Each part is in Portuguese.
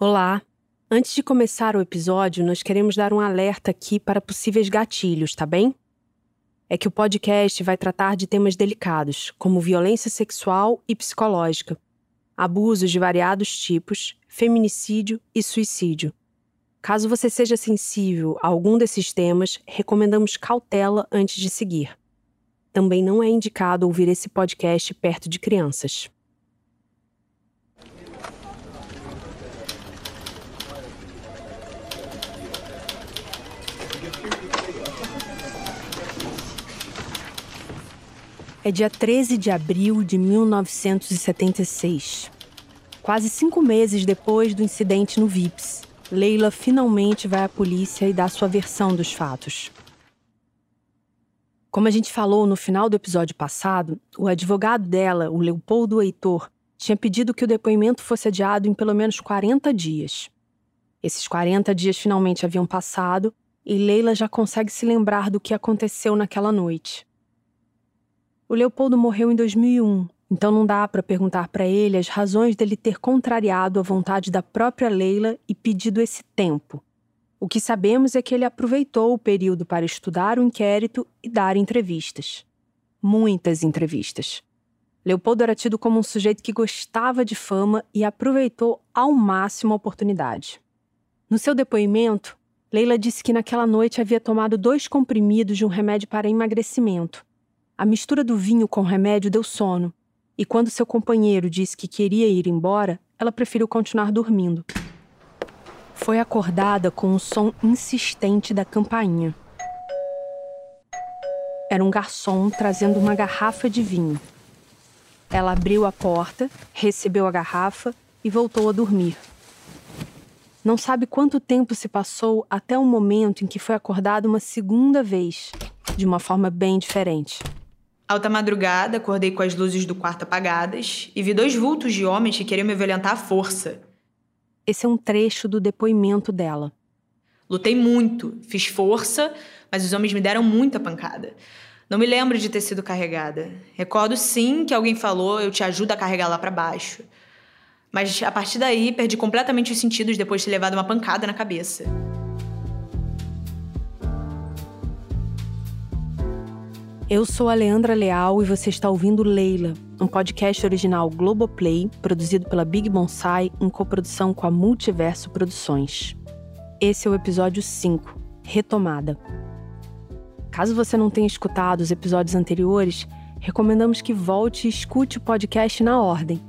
Olá! Antes de começar o episódio, nós queremos dar um alerta aqui para possíveis gatilhos, tá bem? É que o podcast vai tratar de temas delicados, como violência sexual e psicológica, abusos de variados tipos, feminicídio e suicídio. Caso você seja sensível a algum desses temas, recomendamos cautela antes de seguir. Também não é indicado ouvir esse podcast perto de crianças. É dia 13 de abril de 1976. Quase cinco meses depois do incidente no VIPS, Leila finalmente vai à polícia e dá sua versão dos fatos. Como a gente falou no final do episódio passado, o advogado dela, o Leopoldo Heitor, tinha pedido que o depoimento fosse adiado em pelo menos 40 dias. Esses 40 dias finalmente haviam passado e Leila já consegue se lembrar do que aconteceu naquela noite. O Leopoldo morreu em 2001, então não dá para perguntar para ele as razões dele ter contrariado a vontade da própria Leila e pedido esse tempo. O que sabemos é que ele aproveitou o período para estudar o inquérito e dar entrevistas. Muitas entrevistas. Leopoldo era tido como um sujeito que gostava de fama e aproveitou ao máximo a oportunidade. No seu depoimento, Leila disse que naquela noite havia tomado dois comprimidos de um remédio para emagrecimento a mistura do vinho com o remédio deu sono, e quando seu companheiro disse que queria ir embora, ela preferiu continuar dormindo. Foi acordada com um som insistente da campainha. Era um garçom trazendo uma garrafa de vinho. Ela abriu a porta, recebeu a garrafa e voltou a dormir. Não sabe quanto tempo se passou até o momento em que foi acordada uma segunda vez, de uma forma bem diferente. Alta madrugada, acordei com as luzes do quarto apagadas e vi dois vultos de homens que queriam me violentar à força. Esse é um trecho do depoimento dela. Lutei muito, fiz força, mas os homens me deram muita pancada. Não me lembro de ter sido carregada. Recordo sim que alguém falou: eu te ajudo a carregar lá para baixo. Mas a partir daí perdi completamente os sentidos depois de ter levado uma pancada na cabeça. Eu sou a Leandra Leal e você está ouvindo Leila, um podcast original Globoplay, produzido pela Big Bonsai em coprodução com a Multiverso Produções. Esse é o episódio 5, Retomada. Caso você não tenha escutado os episódios anteriores, recomendamos que volte e escute o podcast na ordem.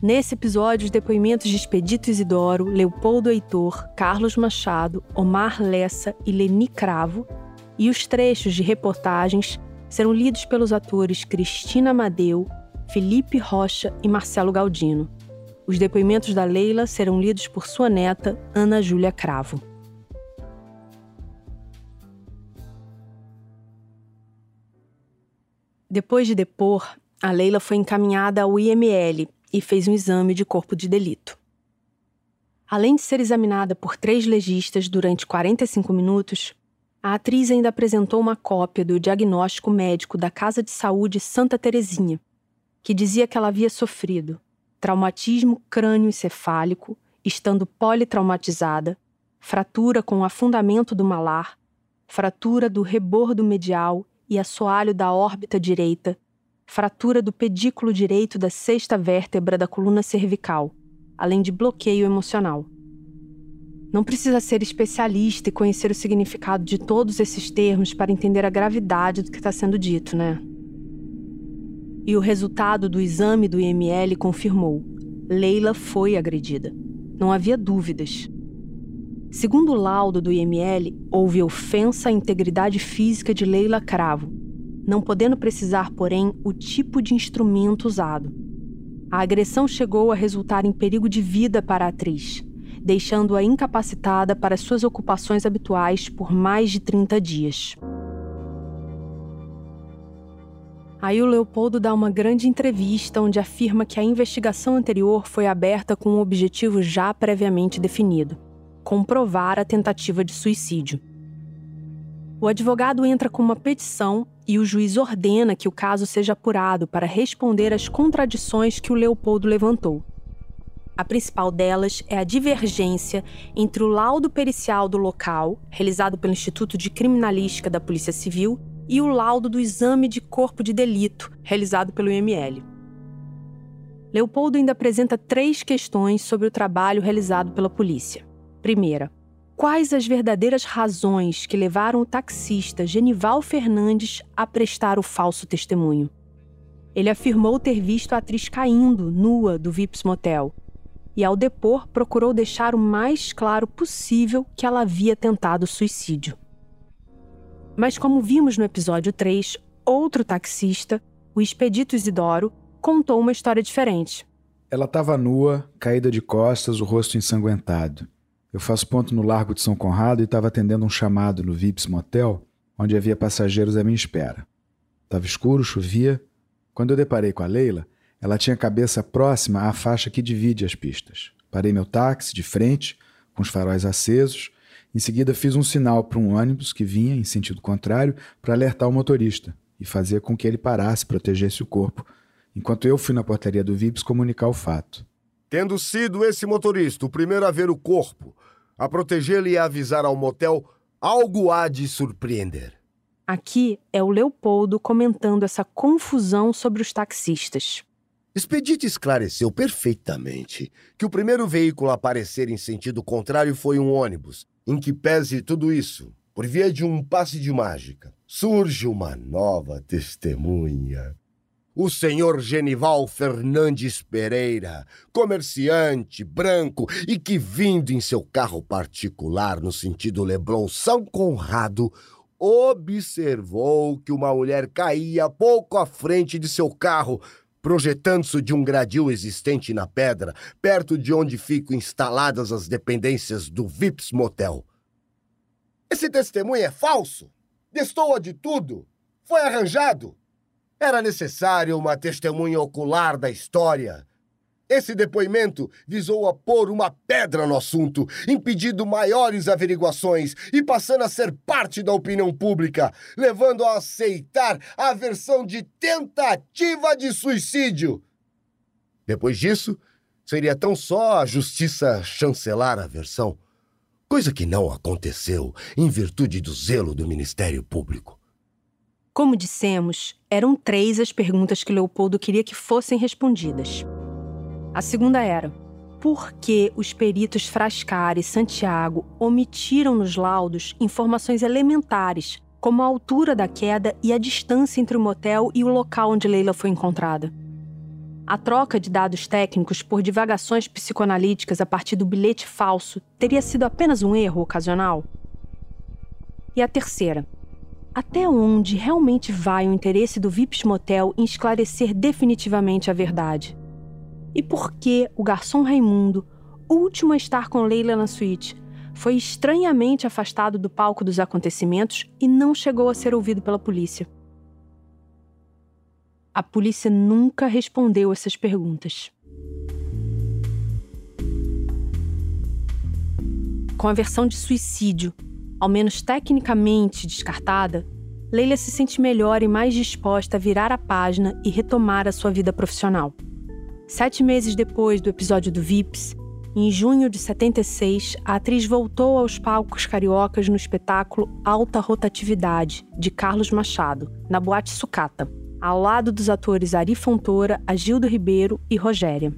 Nesse episódio, os depoimentos de Expedito Isidoro, Leopoldo Heitor, Carlos Machado, Omar Lessa e Leni Cravo, e os trechos de reportagens serão lidos pelos atores Cristina Amadeu, Felipe Rocha e Marcelo Galdino. Os depoimentos da Leila serão lidos por sua neta, Ana Júlia Cravo. Depois de depor, a Leila foi encaminhada ao IML e fez um exame de corpo de delito. Além de ser examinada por três legistas durante 45 minutos, a atriz ainda apresentou uma cópia do diagnóstico médico da Casa de Saúde Santa Terezinha, que dizia que ela havia sofrido traumatismo crânioencefálico, estando politraumatizada, fratura com afundamento do malar, fratura do rebordo medial e assoalho da órbita direita, fratura do pedículo direito da sexta vértebra da coluna cervical, além de bloqueio emocional. Não precisa ser especialista e conhecer o significado de todos esses termos para entender a gravidade do que está sendo dito, né? E o resultado do exame do IML confirmou: Leila foi agredida. Não havia dúvidas. Segundo o laudo do IML, houve ofensa à integridade física de Leila Cravo, não podendo precisar, porém, o tipo de instrumento usado. A agressão chegou a resultar em perigo de vida para a atriz, deixando-a incapacitada para suas ocupações habituais por mais de 30 dias. Aí o Leopoldo dá uma grande entrevista onde afirma que a investigação anterior foi aberta com um objetivo já previamente definido: comprovar a tentativa de suicídio. O advogado entra com uma petição e o juiz ordena que o caso seja apurado para responder às contradições que o Leopoldo levantou. A principal delas é a divergência entre o laudo pericial do local, realizado pelo Instituto de Criminalística da Polícia Civil, e o laudo do exame de corpo de delito, realizado pelo IML. Leopoldo ainda apresenta três questões sobre o trabalho realizado pela polícia. Primeira, quais as verdadeiras razões que levaram o taxista Genival Fernandes a prestar o falso testemunho? Ele afirmou ter visto a atriz caindo, nua, do Vips Motel. E ao depor, procurou deixar o mais claro possível que ela havia tentado suicídio. Mas, como vimos no episódio 3, outro taxista, o Expedito Isidoro, contou uma história diferente. Ela estava nua, caída de costas, o rosto ensanguentado. Eu faço ponto no Largo de São Conrado e estava atendendo um chamado no Vips Motel, onde havia passageiros à minha espera. Estava escuro, chovia. Quando eu deparei com a Leila, ela tinha a cabeça próxima à faixa que divide as pistas. Parei meu táxi de frente, com os faróis acesos. Em seguida, fiz um sinal para um ônibus que vinha em sentido contrário para alertar o motorista e fazer com que ele parasse, protegesse o corpo, enquanto eu fui na portaria do Vips comunicar o fato. Tendo sido esse motorista o primeiro a ver o corpo, a protegê-lo e a avisar ao motel, algo há de surpreender. Aqui é o Leopoldo comentando essa confusão sobre os taxistas. Expedite esclareceu perfeitamente que o primeiro veículo a aparecer em sentido contrário foi um ônibus, em que pese tudo isso, por via de um passe de mágica, surge uma nova testemunha. O senhor Genival Fernandes Pereira, comerciante, branco e que, vindo em seu carro particular no sentido Leblon-São Conrado, observou que uma mulher caía pouco à frente de seu carro, projetando-se de um gradil existente na pedra, perto de onde ficam instaladas as dependências do Vips Motel. Esse testemunho é falso? Destoa de tudo? Foi arranjado? Era necessário uma testemunha ocular da história. Esse depoimento visou a pôr uma pedra no assunto, impedindo maiores averiguações e passando a ser parte da opinião pública, levando a aceitar a versão de tentativa de suicídio. Depois disso, seria tão só a justiça chancelar a versão, coisa que não aconteceu em virtude do zelo do Ministério Público. Como dissemos, eram três as perguntas que Leopoldo queria que fossem respondidas. A segunda era: por que os peritos Frascar e Santiago omitiram nos laudos informações elementares, como a altura da queda e a distância entre o motel e o local onde Leila foi encontrada? A troca de dados técnicos por divagações psicoanalíticas a partir do bilhete falso teria sido apenas um erro ocasional? E a terceira: até onde realmente vai o interesse do Vips Motel em esclarecer definitivamente a verdade? E por que o garçom Raimundo, último a estar com Leila na suíte, foi estranhamente afastado do palco dos acontecimentos e não chegou a ser ouvido pela polícia? A polícia nunca respondeu essas perguntas. Com a versão de suicídio ao menos tecnicamente descartada, Leila se sente melhor e mais disposta a virar a página e retomar a sua vida profissional. Sete meses depois do episódio do Vips, em junho de 76, a atriz voltou aos palcos cariocas no espetáculo Alta Rotatividade, de Carlos Machado, na Boate Sucata, ao lado dos atores Ari Fontoura, Agildo Ribeiro e Rogéria.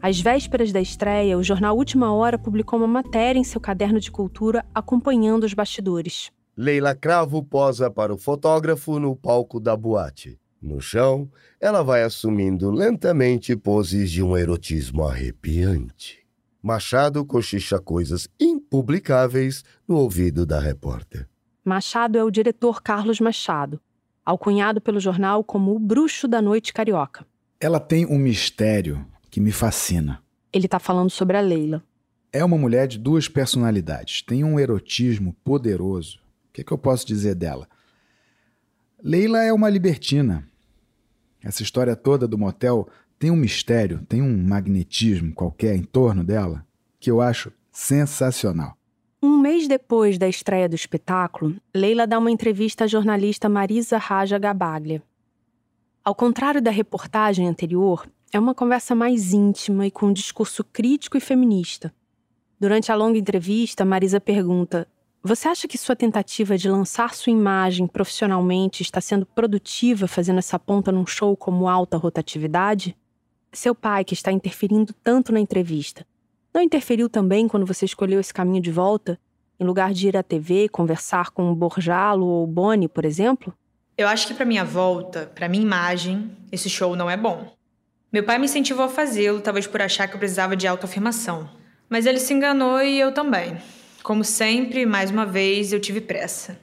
Às vésperas da estreia, o jornal Última Hora publicou uma matéria em seu caderno de cultura acompanhando os bastidores. Leila Cravo posa para o fotógrafo no palco da boate. No chão, ela vai assumindo lentamente poses de um erotismo arrepiante. Machado cochicha coisas impublicáveis no ouvido da repórter. Machado é o diretor Carlos Machado, alcunhado pelo jornal como o bruxo da noite carioca. Ela tem um mistério que me fascina. Ele está falando sobre a Leila. É uma mulher de duas personalidades. Tem um erotismo poderoso. O que, é que eu posso dizer dela? Leila é uma libertina. Essa história toda do motel tem um mistério, tem um magnetismo qualquer em torno dela que eu acho sensacional. Um mês depois da estreia do espetáculo, Leila dá uma entrevista à jornalista Marisa Raja Gabaglia. Ao contrário da reportagem anterior, é uma conversa mais íntima e com um discurso crítico e feminista. Durante a longa entrevista, Marisa pergunta: Você acha que sua tentativa de lançar sua imagem profissionalmente está sendo produtiva fazendo essa ponta num show como alta rotatividade? Seu pai, que está interferindo tanto na entrevista, não interferiu também quando você escolheu esse caminho de volta? Em lugar de ir à TV conversar com o Borjalo ou Boni, por exemplo? Eu acho que para minha volta, para minha imagem, esse show não é bom. Meu pai me incentivou a fazê-lo, talvez por achar que eu precisava de autoafirmação. Mas ele se enganou e eu também. Como sempre, mais uma vez, eu tive pressa.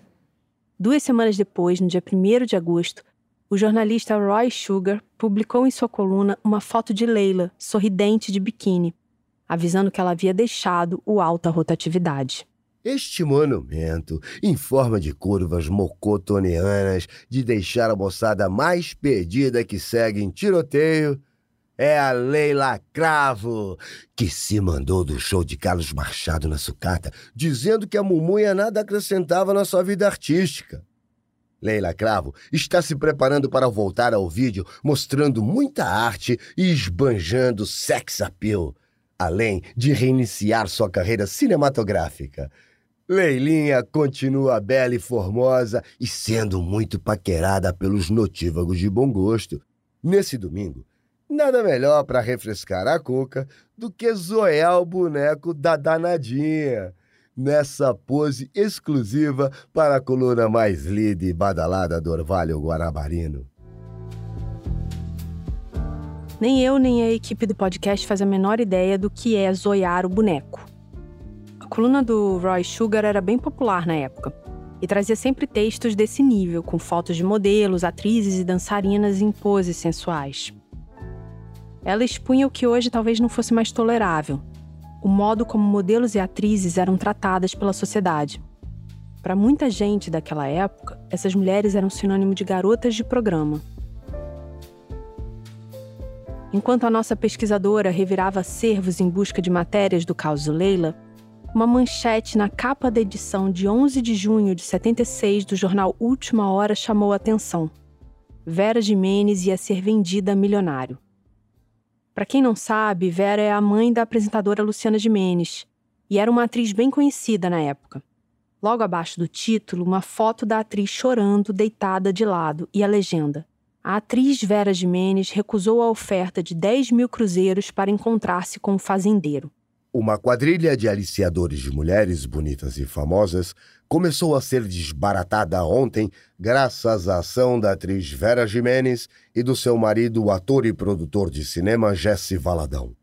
Duas semanas depois, no dia 1 de agosto, o jornalista Roy Sugar publicou em sua coluna uma foto de Leila, sorridente de biquíni, avisando que ela havia deixado o alta rotatividade. Este monumento, em forma de curvas mocotonianas, de deixar a moçada mais perdida que segue em tiroteio, é a Leila Cravo, que se mandou do show de Carlos Machado na sucata, dizendo que a Mumunha nada acrescentava na sua vida artística. Leila Cravo está se preparando para voltar ao vídeo, mostrando muita arte e esbanjando sex appeal, além de reiniciar sua carreira cinematográfica. Leilinha continua bela e formosa e sendo muito paquerada pelos notívagos de bom gosto. Nesse domingo, Nada melhor para refrescar a cuca do que zoiar o boneco da danadinha, nessa pose exclusiva para a coluna mais lida e badalada do Orvalho Guarabarino. Nem eu nem a equipe do podcast faz a menor ideia do que é zoiar o boneco. A coluna do Roy Sugar era bem popular na época e trazia sempre textos desse nível, com fotos de modelos, atrizes e dançarinas em poses sensuais. Ela expunha o que hoje talvez não fosse mais tolerável: o modo como modelos e atrizes eram tratadas pela sociedade. Para muita gente daquela época, essas mulheres eram sinônimo de garotas de programa. Enquanto a nossa pesquisadora revirava acervos em busca de matérias do caso Leila, uma manchete na capa da edição de 11 de junho de 76 do jornal Última Hora chamou a atenção. Vera Jimenez ia ser vendida a milionário. Para quem não sabe, Vera é a mãe da apresentadora Luciana Gimenez e era uma atriz bem conhecida na época. Logo abaixo do título, uma foto da atriz chorando, deitada de lado, e a legenda. A atriz Vera Jimenez recusou a oferta de 10 mil cruzeiros para encontrar-se com o fazendeiro. Uma quadrilha de aliciadores de mulheres bonitas e famosas começou a ser desbaratada ontem graças à ação da atriz Vera Jimenez e do seu marido, ator e produtor de cinema Jesse Valadão.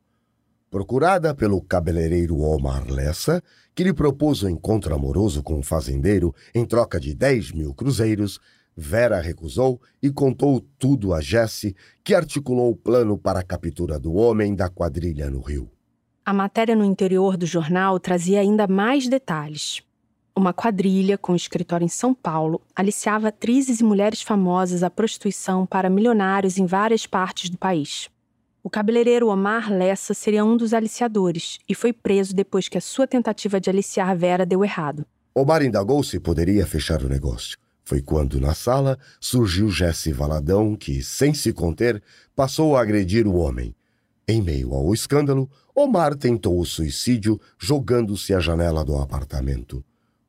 Procurada pelo cabeleireiro Omar Lessa, que lhe propôs um encontro amoroso com um fazendeiro em troca de 10 mil cruzeiros, Vera recusou e contou tudo a Jesse, que articulou o plano para a captura do homem da quadrilha no Rio. A matéria no interior do jornal trazia ainda mais detalhes. Uma quadrilha com escritório em São Paulo aliciava atrizes e mulheres famosas à prostituição para milionários em várias partes do país. O cabeleireiro Omar Lessa seria um dos aliciadores e foi preso depois que a sua tentativa de aliciar Vera deu errado. Omar indagou se poderia fechar o negócio. Foi quando, na sala, surgiu Jesse Valadão, que, sem se conter, passou a agredir o homem. Em meio ao escândalo, Omar tentou o suicídio jogando-se à janela do apartamento.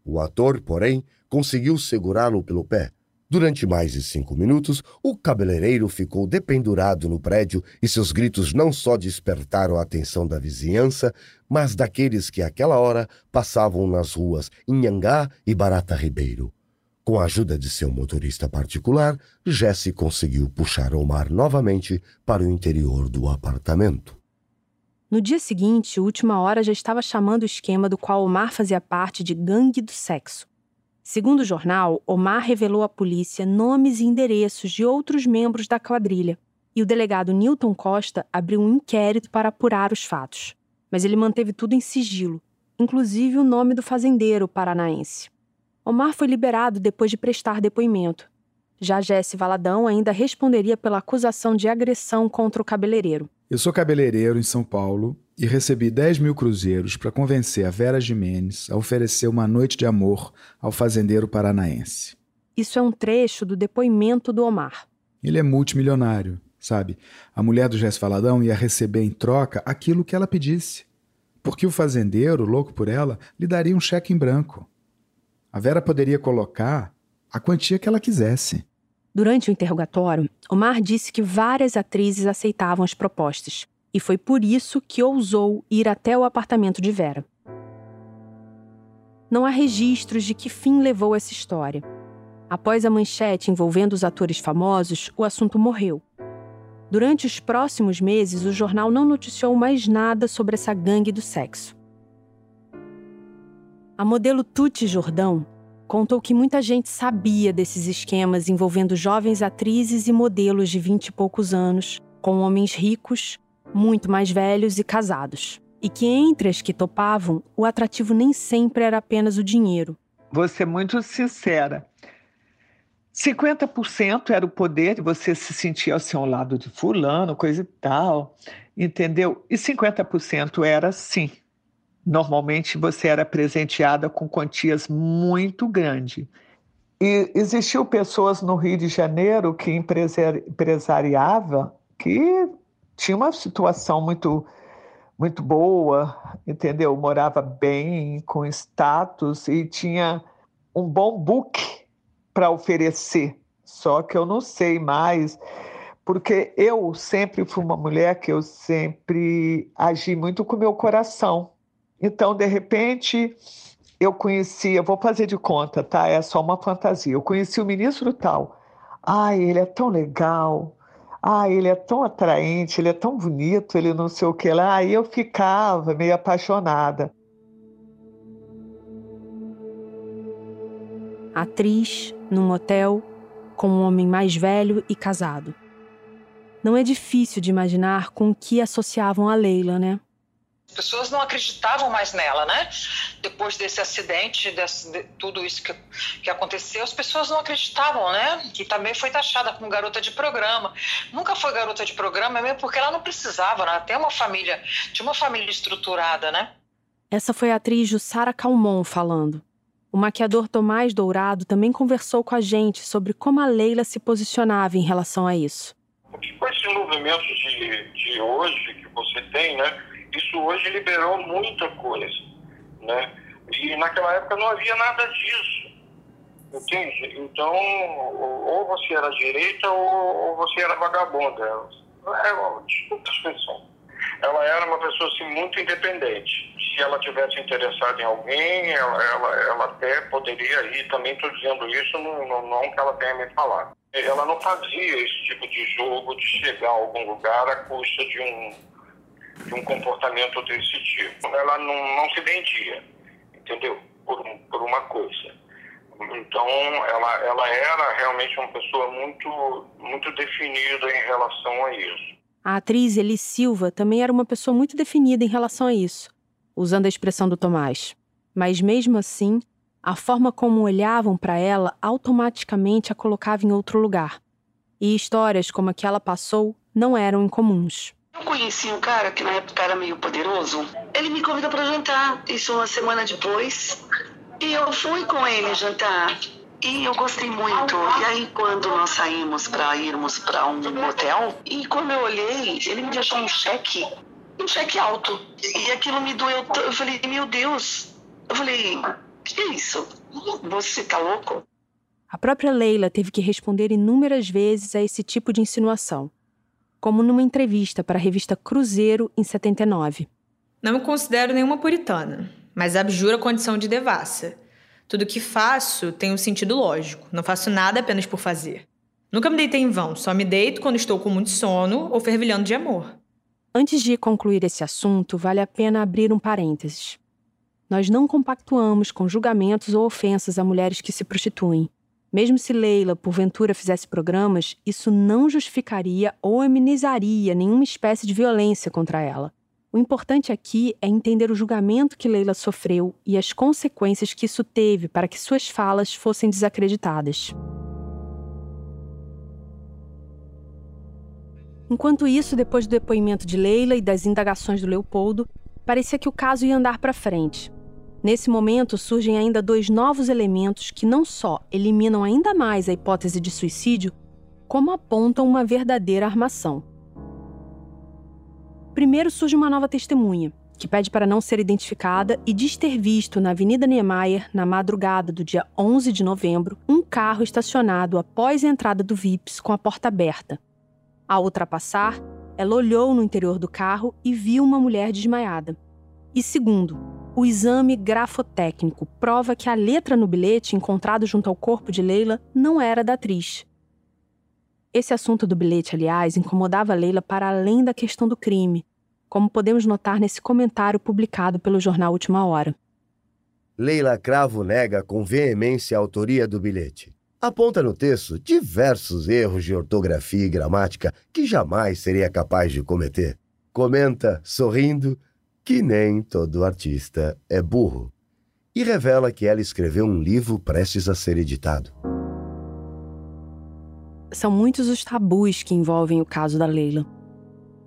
O ator, porém, conseguiu segurá-lo pelo pé. Durante mais de cinco minutos, o cabeleireiro ficou dependurado no prédio e seus gritos não só despertaram a atenção da vizinhança, mas daqueles que àquela hora passavam nas ruas Inhangá e Barata Ribeiro. Com a ajuda de seu motorista particular, Jesse conseguiu puxar Omar novamente para o interior do apartamento. No dia seguinte, Última Hora já estava chamando o esquema do qual Omar fazia parte de Gangue do Sexo. Segundo o jornal, Omar revelou à polícia nomes e endereços de outros membros da quadrilha, e o delegado Newton Costa abriu um inquérito para apurar os fatos. Mas ele manteve tudo em sigilo, inclusive o nome do fazendeiro paranaense. Omar foi liberado depois de prestar depoimento. Já Jesse Valadão ainda responderia pela acusação de agressão contra o cabeleireiro. Eu sou cabeleireiro em São Paulo e recebi 10 mil cruzeiros para convencer a Vera Jimenez a oferecer uma noite de amor ao fazendeiro paranaense. Isso é um trecho do depoimento do Omar. Ele é multimilionário, sabe? A mulher do Jess Valadão ia receber em troca aquilo que ela pedisse. Porque o fazendeiro, louco por ela, lhe daria um cheque em branco. A Vera poderia colocar a quantia que ela quisesse. Durante o interrogatório, Omar disse que várias atrizes aceitavam as propostas, e foi por isso que ousou ir até o apartamento de Vera. Não há registros de que fim levou essa história. Após a manchete envolvendo os atores famosos, o assunto morreu. Durante os próximos meses, o jornal não noticiou mais nada sobre essa gangue do sexo. A modelo Tuti Jordão contou que muita gente sabia desses esquemas envolvendo jovens atrizes e modelos de vinte e poucos anos, com homens ricos, muito mais velhos e casados. E que entre as que topavam, o atrativo nem sempre era apenas o dinheiro. Vou ser muito sincera. 50% era o poder de você se sentir ao lado de fulano, coisa e tal, entendeu? E 50% era sim. Normalmente você era presenteada com quantias muito grandes. E existiu pessoas no Rio de Janeiro que empresariava que tinha uma situação muito muito boa, entendeu? Morava bem, com status e tinha um bom book para oferecer, só que eu não sei mais, porque eu sempre fui uma mulher que eu sempre agi muito com meu coração. Então, de repente, eu conheci, eu vou fazer de conta, tá? É só uma fantasia. Eu conheci o ministro tal. Ai, ele é tão legal. Ai, ele é tão atraente, ele é tão bonito, ele não sei o que lá. Aí eu ficava meio apaixonada. Atriz, num hotel, com um homem mais velho e casado. Não é difícil de imaginar com o que associavam a Leila, né? As pessoas não acreditavam mais nela, né? Depois desse acidente, desse, de tudo isso que, que aconteceu, as pessoas não acreditavam, né? Que também foi taxada como garota de programa. Nunca foi garota de programa, mesmo porque ela não precisava, né? Ela tem uma família, tinha uma família estruturada, né? Essa foi a atriz Jussara Calmon falando. O maquiador Tomás Dourado também conversou com a gente sobre como a Leila se posicionava em relação a isso. Com esse movimento de, de hoje que você tem, né, isso hoje liberou muita coisa. Né? E naquela época não havia nada disso. Entende? Então, ou você era direita ou, você era vagabunda. É, desculpa a expressão ela era uma pessoa assim, muito independente. Se ela tivesse interessada em alguém, ela, ela, ela até poderia ir. Também estou dizendo isso, não, não, não que ela tenha me falado. Ela não fazia esse tipo de jogo de chegar a algum lugar à custa de um, de um comportamento desse tipo. Ela não, não se vendia, entendeu? Por, por uma coisa. Então, ela, ela era realmente uma pessoa muito, muito definida em relação a isso. A atriz Eli Silva também era uma pessoa muito definida em relação a isso, usando a expressão do Tomás. Mas mesmo assim, a forma como olhavam para ela automaticamente a colocava em outro lugar. E histórias como a que ela passou não eram incomuns. Eu conheci um cara que na época era meio poderoso. Ele me convidou para jantar, isso uma semana depois. E eu fui com ele jantar. E eu gostei muito. E aí, quando nós saímos para irmos para um hotel, e quando eu olhei, ele me deixou um cheque, um cheque alto. E aquilo me doeu. Eu falei, meu Deus. Eu falei, que é isso? Você tá louco? A própria Leila teve que responder inúmeras vezes a esse tipo de insinuação, como numa entrevista para a revista Cruzeiro em 79. Não me considero nenhuma puritana, mas abjuro a condição de devassa. Tudo que faço tem um sentido lógico. Não faço nada apenas por fazer. Nunca me deitei em vão, só me deito quando estou com muito sono ou fervilhando de amor. Antes de concluir esse assunto, vale a pena abrir um parênteses. Nós não compactuamos com julgamentos ou ofensas a mulheres que se prostituem. Mesmo se Leila, porventura, fizesse programas, isso não justificaria ou amenizaria nenhuma espécie de violência contra ela. O importante aqui é entender o julgamento que Leila sofreu e as consequências que isso teve para que suas falas fossem desacreditadas. Enquanto isso, depois do depoimento de Leila e das indagações do Leopoldo, parecia que o caso ia andar para frente. Nesse momento, surgem ainda dois novos elementos que não só eliminam ainda mais a hipótese de suicídio, como apontam uma verdadeira armação. Primeiro surge uma nova testemunha, que pede para não ser identificada e diz ter visto na Avenida Niemeyer, na madrugada do dia 11 de novembro, um carro estacionado após a entrada do VIPS com a porta aberta. Ao ultrapassar, ela olhou no interior do carro e viu uma mulher desmaiada. E segundo, o exame grafotécnico prova que a letra no bilhete encontrado junto ao corpo de Leila não era da atriz. Esse assunto do bilhete, aliás, incomodava Leila para além da questão do crime, como podemos notar nesse comentário publicado pelo jornal Última Hora. Leila Cravo nega com veemência a autoria do bilhete. Aponta no texto diversos erros de ortografia e gramática que jamais seria capaz de cometer. Comenta, sorrindo, que nem todo artista é burro. E revela que ela escreveu um livro prestes a ser editado. São muitos os tabus que envolvem o caso da Leila.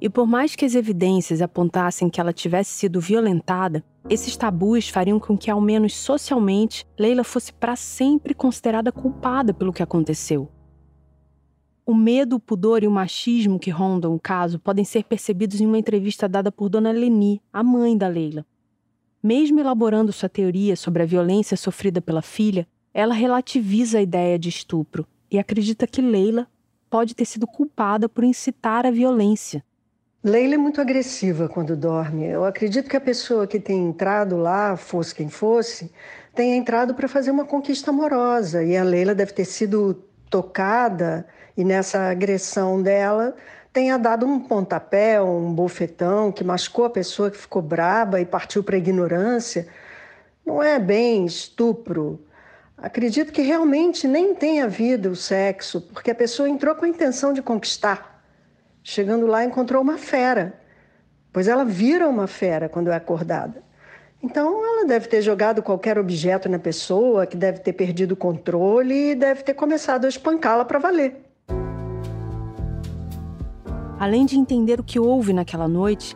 E por mais que as evidências apontassem que ela tivesse sido violentada, esses tabus fariam com que, ao menos socialmente, Leila fosse para sempre considerada culpada pelo que aconteceu. O medo, o pudor e o machismo que rondam o caso podem ser percebidos em uma entrevista dada por Dona Leni, a mãe da Leila. Mesmo elaborando sua teoria sobre a violência sofrida pela filha, ela relativiza a ideia de estupro e acredita que Leila pode ter sido culpada por incitar a violência. Leila é muito agressiva quando dorme. Eu acredito que a pessoa que tem entrado lá, fosse quem fosse, tenha entrado para fazer uma conquista amorosa. E a Leila deve ter sido tocada e nessa agressão dela tenha dado um pontapé, um bofetão que machucou a pessoa que ficou braba e partiu para a ignorância, não é bem estupro. Acredito que realmente nem tenha havido o sexo, porque a pessoa entrou com a intenção de conquistar. Chegando lá, encontrou uma fera, pois ela vira uma fera quando é acordada. Então, ela deve ter jogado qualquer objeto na pessoa, que deve ter perdido o controle e deve ter começado a espancá-la para valer. Além de entender o que houve naquela noite,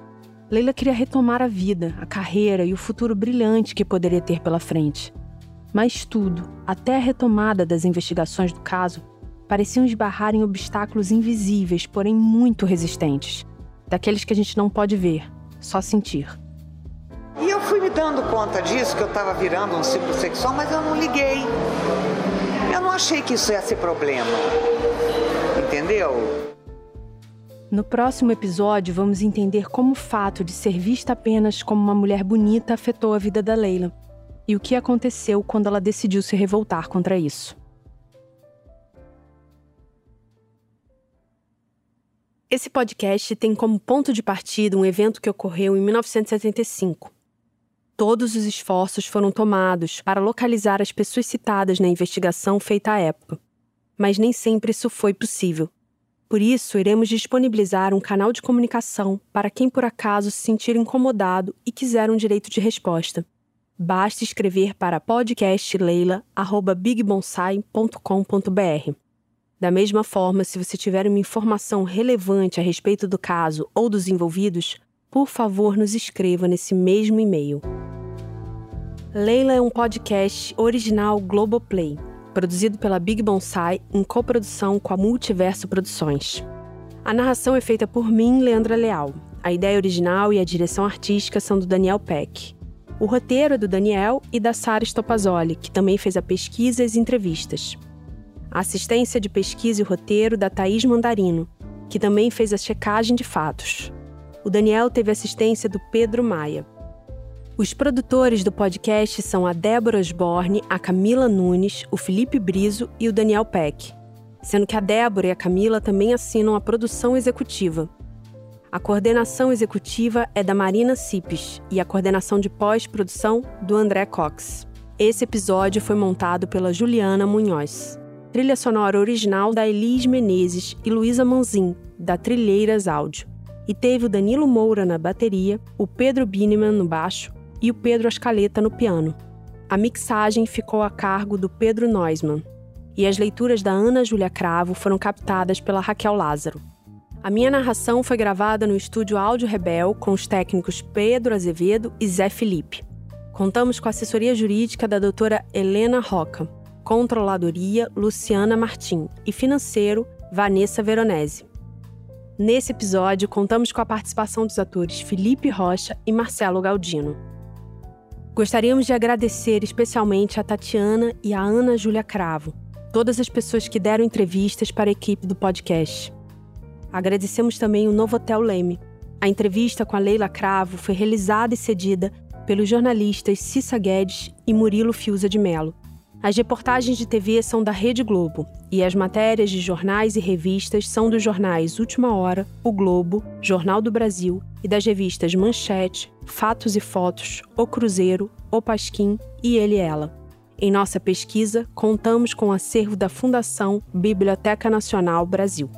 Leila queria retomar a vida, a carreira e o futuro brilhante que poderia ter pela frente. Mas tudo, até a retomada das investigações do caso, pareciam esbarrar em obstáculos invisíveis, porém muito resistentes. Daqueles que a gente não pode ver, só sentir. E eu fui me dando conta disso, que eu estava virando um ciclo sexual, mas eu não liguei. Eu não achei que isso ia ser problema. Entendeu? No próximo episódio, vamos entender como o fato de ser vista apenas como uma mulher bonita afetou a vida da Leila e o que aconteceu quando ela decidiu se revoltar contra isso. Esse podcast tem como ponto de partida um evento que ocorreu em 1975. Todos os esforços foram tomados para localizar as pessoas citadas na investigação feita à época, mas nem sempre isso foi possível. Por isso, iremos disponibilizar um canal de comunicação para quem por acaso se sentir incomodado e quiser um direito de resposta. Basta escrever para podcastleila@bigbonsai.com.br. Da mesma forma, se você tiver uma informação relevante a respeito do caso ou dos envolvidos, por favor, nos escreva nesse mesmo e-mail. Leila é um podcast original Globoplay produzido pela Big Bonsai em coprodução com a Multiverso Produções. A narração é feita por mim, Leandra Leal. A ideia original e a direção artística são do Daniel Peck. O roteiro é do Daniel e da Sara Stopazoli, que também fez a pesquisa e as entrevistas. A assistência de pesquisa e roteiro da Thaís Mandarino, que também fez a checagem de fatos. O Daniel teve assistência do Pedro Maia. Os produtores do podcast são a Débora Osborne, a Camila Nunes, o Felipe Brizo e o Daniel Peck, sendo que a Débora e a Camila também assinam a produção executiva. A coordenação executiva é da Marina Cipes e a coordenação de pós-produção do André Cox. Esse episódio foi montado pela Juliana Munhoz. Trilha sonora original da Elis Menezes e Luísa Manzin, da Trilheiras Áudio. E teve o Danilo Moura na bateria, o Pedro Bineman no baixo e o Pedro Ascaleta no piano. A mixagem ficou a cargo do Pedro Neusman e as leituras da Ana Júlia Cravo foram captadas pela Raquel Lázaro. A minha narração foi gravada no estúdio Áudio Rebel com os técnicos Pedro Azevedo e Zé Felipe. Contamos com a assessoria jurídica da doutora Helena Roca, controladoria Luciana Martim e financeiro Vanessa Veronese. Nesse episódio, contamos com a participação dos atores Felipe Rocha e Marcelo Galdino. Gostaríamos de agradecer especialmente a Tatiana e a Ana Júlia Cravo, todas as pessoas que deram entrevistas para a equipe do podcast. Agradecemos também o Novotel Leme. A entrevista com a Leila Cravo foi realizada e cedida pelos jornalistas Cissa Guedes e Murilo Fiuza de Melo. As reportagens de TV são da Rede Globo e as matérias de jornais e revistas são dos jornais Última Hora, O Globo, Jornal do Brasil e das revistas Manchete, Fatos e Fotos, O Cruzeiro, O Pasquim e Ele e Ela. Em nossa pesquisa, contamos com o acervo da Fundação Biblioteca Nacional Brasil.